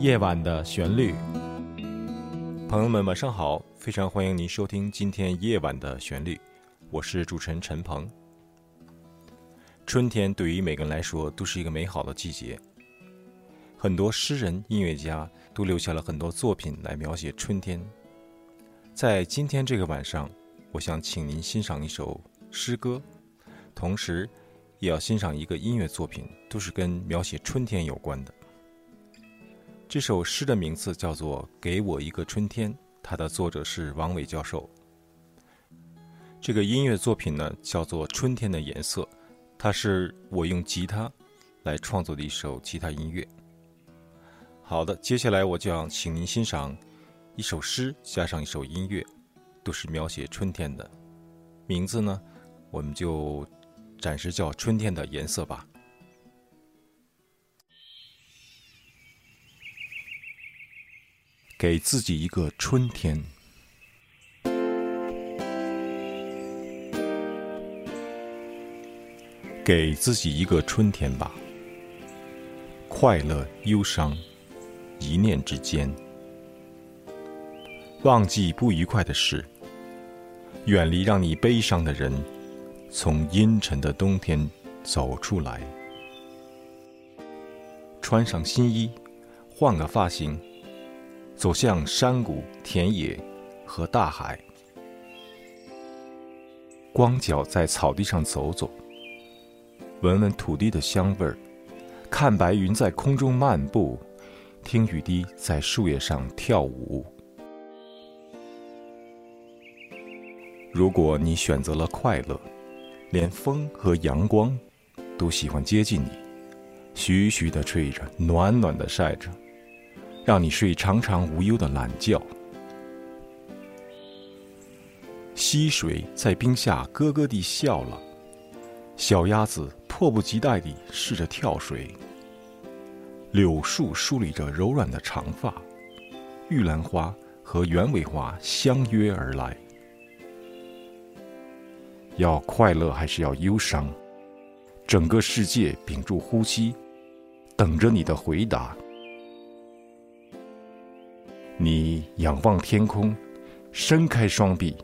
夜晚的旋律，朋友们晚上好，非常欢迎您收听今天夜晚的旋律，我是主持人陈鹏。春天对于每个人来说都是一个美好的季节，很多诗人、音乐家都留下了很多作品来描写春天。在今天这个晚上，我想请您欣赏一首诗歌，同时也要欣赏一个音乐作品，都是跟描写春天有关的。这首诗的名字叫做《给我一个春天》，它的作者是王伟教授。这个音乐作品呢叫做《春天的颜色》，它是我用吉他来创作的一首吉他音乐。好的，接下来我就要请您欣赏一首诗加上一首音乐，都是描写春天的。名字呢，我们就暂时叫《春天的颜色》吧。给自己一个春天，给自己一个春天吧。快乐、忧伤，一念之间，忘记不愉快的事，远离让你悲伤的人，从阴沉的冬天走出来，穿上新衣，换个发型。走向山谷、田野和大海，光脚在草地上走走，闻闻土地的香味儿，看白云在空中漫步，听雨滴在树叶上跳舞。如果你选择了快乐，连风和阳光都喜欢接近你，徐徐的吹着，暖暖的晒着。让你睡长长无忧的懒觉。溪水在冰下咯咯地笑了，小鸭子迫不及待地试着跳水。柳树梳理着柔软的长发，玉兰花和鸢尾花相约而来。要快乐还是要忧伤？整个世界屏住呼吸，等着你的回答。你仰望天空，伸开双臂。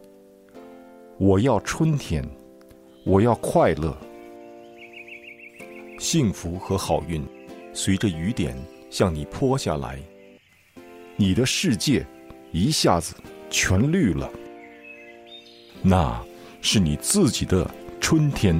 我要春天，我要快乐，幸福和好运随着雨点向你泼下来。你的世界一下子全绿了，那是你自己的春天。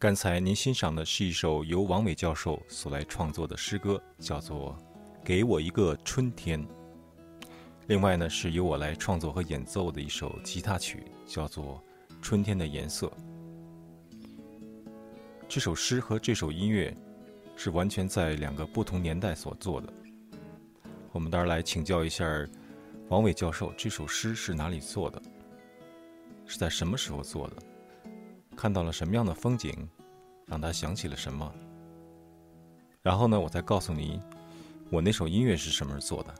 刚才您欣赏的是一首由王伟教授所来创作的诗歌，叫做《给我一个春天》。另外呢，是由我来创作和演奏的一首吉他曲，叫做《春天的颜色》。这首诗和这首音乐是完全在两个不同年代所做的。我们当然来请教一下王伟教授，这首诗是哪里做的？是在什么时候做的？看到了什么样的风景，让他想起了什么？然后呢，我再告诉你，我那首音乐是什么时候做的？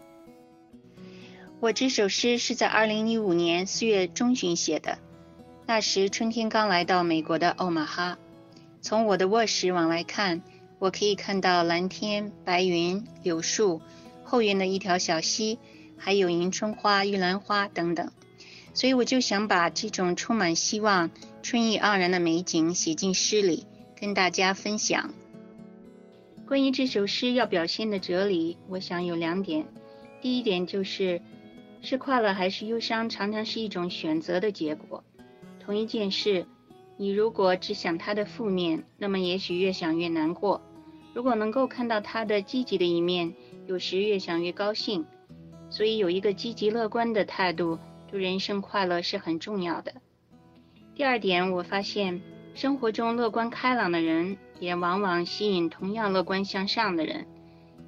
我这首诗是在二零一五年四月中旬写的，那时春天刚来到美国的奥马哈。从我的卧室往来看，我可以看到蓝天、白云、柳树、后院的一条小溪，还有迎春花、玉兰花等等。所以我就想把这种充满希望、春意盎然的美景写进诗里，跟大家分享。关于这首诗要表现的哲理，我想有两点。第一点就是，是快乐还是忧伤，常常是一种选择的结果。同一件事。你如果只想它的负面，那么也许越想越难过；如果能够看到它的积极的一面，有时越想越高兴。所以有一个积极乐观的态度，对人生快乐是很重要的。第二点，我发现生活中乐观开朗的人，也往往吸引同样乐观向上的人。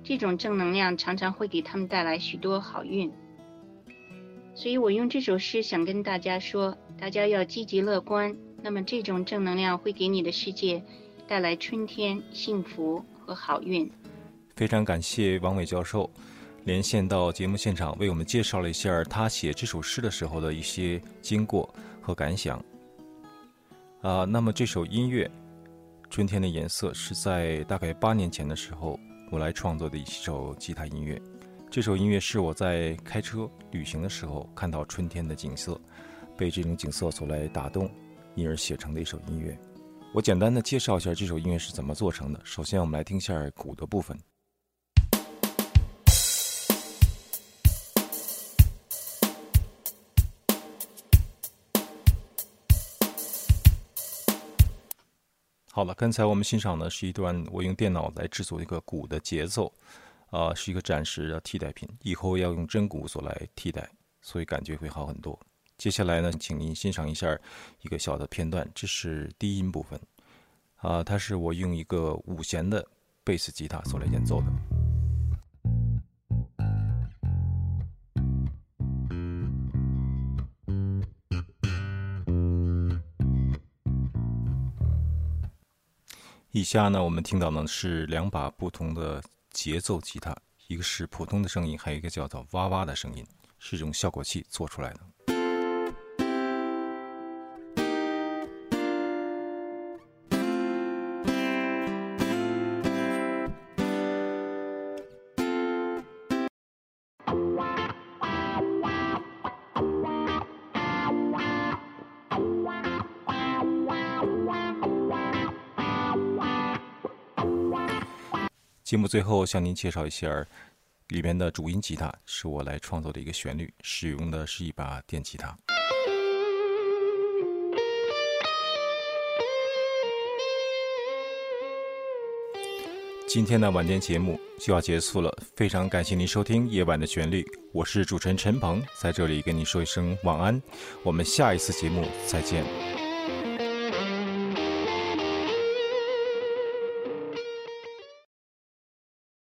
这种正能量常常会给他们带来许多好运。所以我用这首诗想跟大家说：大家要积极乐观。那么，这种正能量会给你的世界带来春天、幸福和好运。非常感谢王伟教授连线到节目现场，为我们介绍了一下他写这首诗的时候的一些经过和感想。啊，那么这首音乐《春天的颜色》是在大概八年前的时候我来创作的一首吉他音乐。这首音乐是我在开车旅行的时候看到春天的景色，被这种景色所来打动。因而写成的一首音乐，我简单的介绍一下这首音乐是怎么做成的。首先，我们来听一下鼓的部分。好了，刚才我们欣赏的是一段我用电脑来制作一个鼓的节奏，啊，是一个暂时的替代品，以后要用真鼓所来替代，所以感觉会好很多。接下来呢，请您欣赏一下一个小的片段，这是低音部分，啊，它是我用一个五弦的贝斯吉他所来演奏的。以下呢，我们听到呢是两把不同的节奏吉他，一个是普通的声音，还有一个叫做哇哇的声音，是用效果器做出来的。节目最后向您介绍一下，里面的主音吉他是我来创作的一个旋律，使用的是一把电吉他。今天的晚间节目就要结束了，非常感谢您收听《夜晚的旋律》，我是主持人陈鹏，在这里跟您说一声晚安，我们下一次节目再见。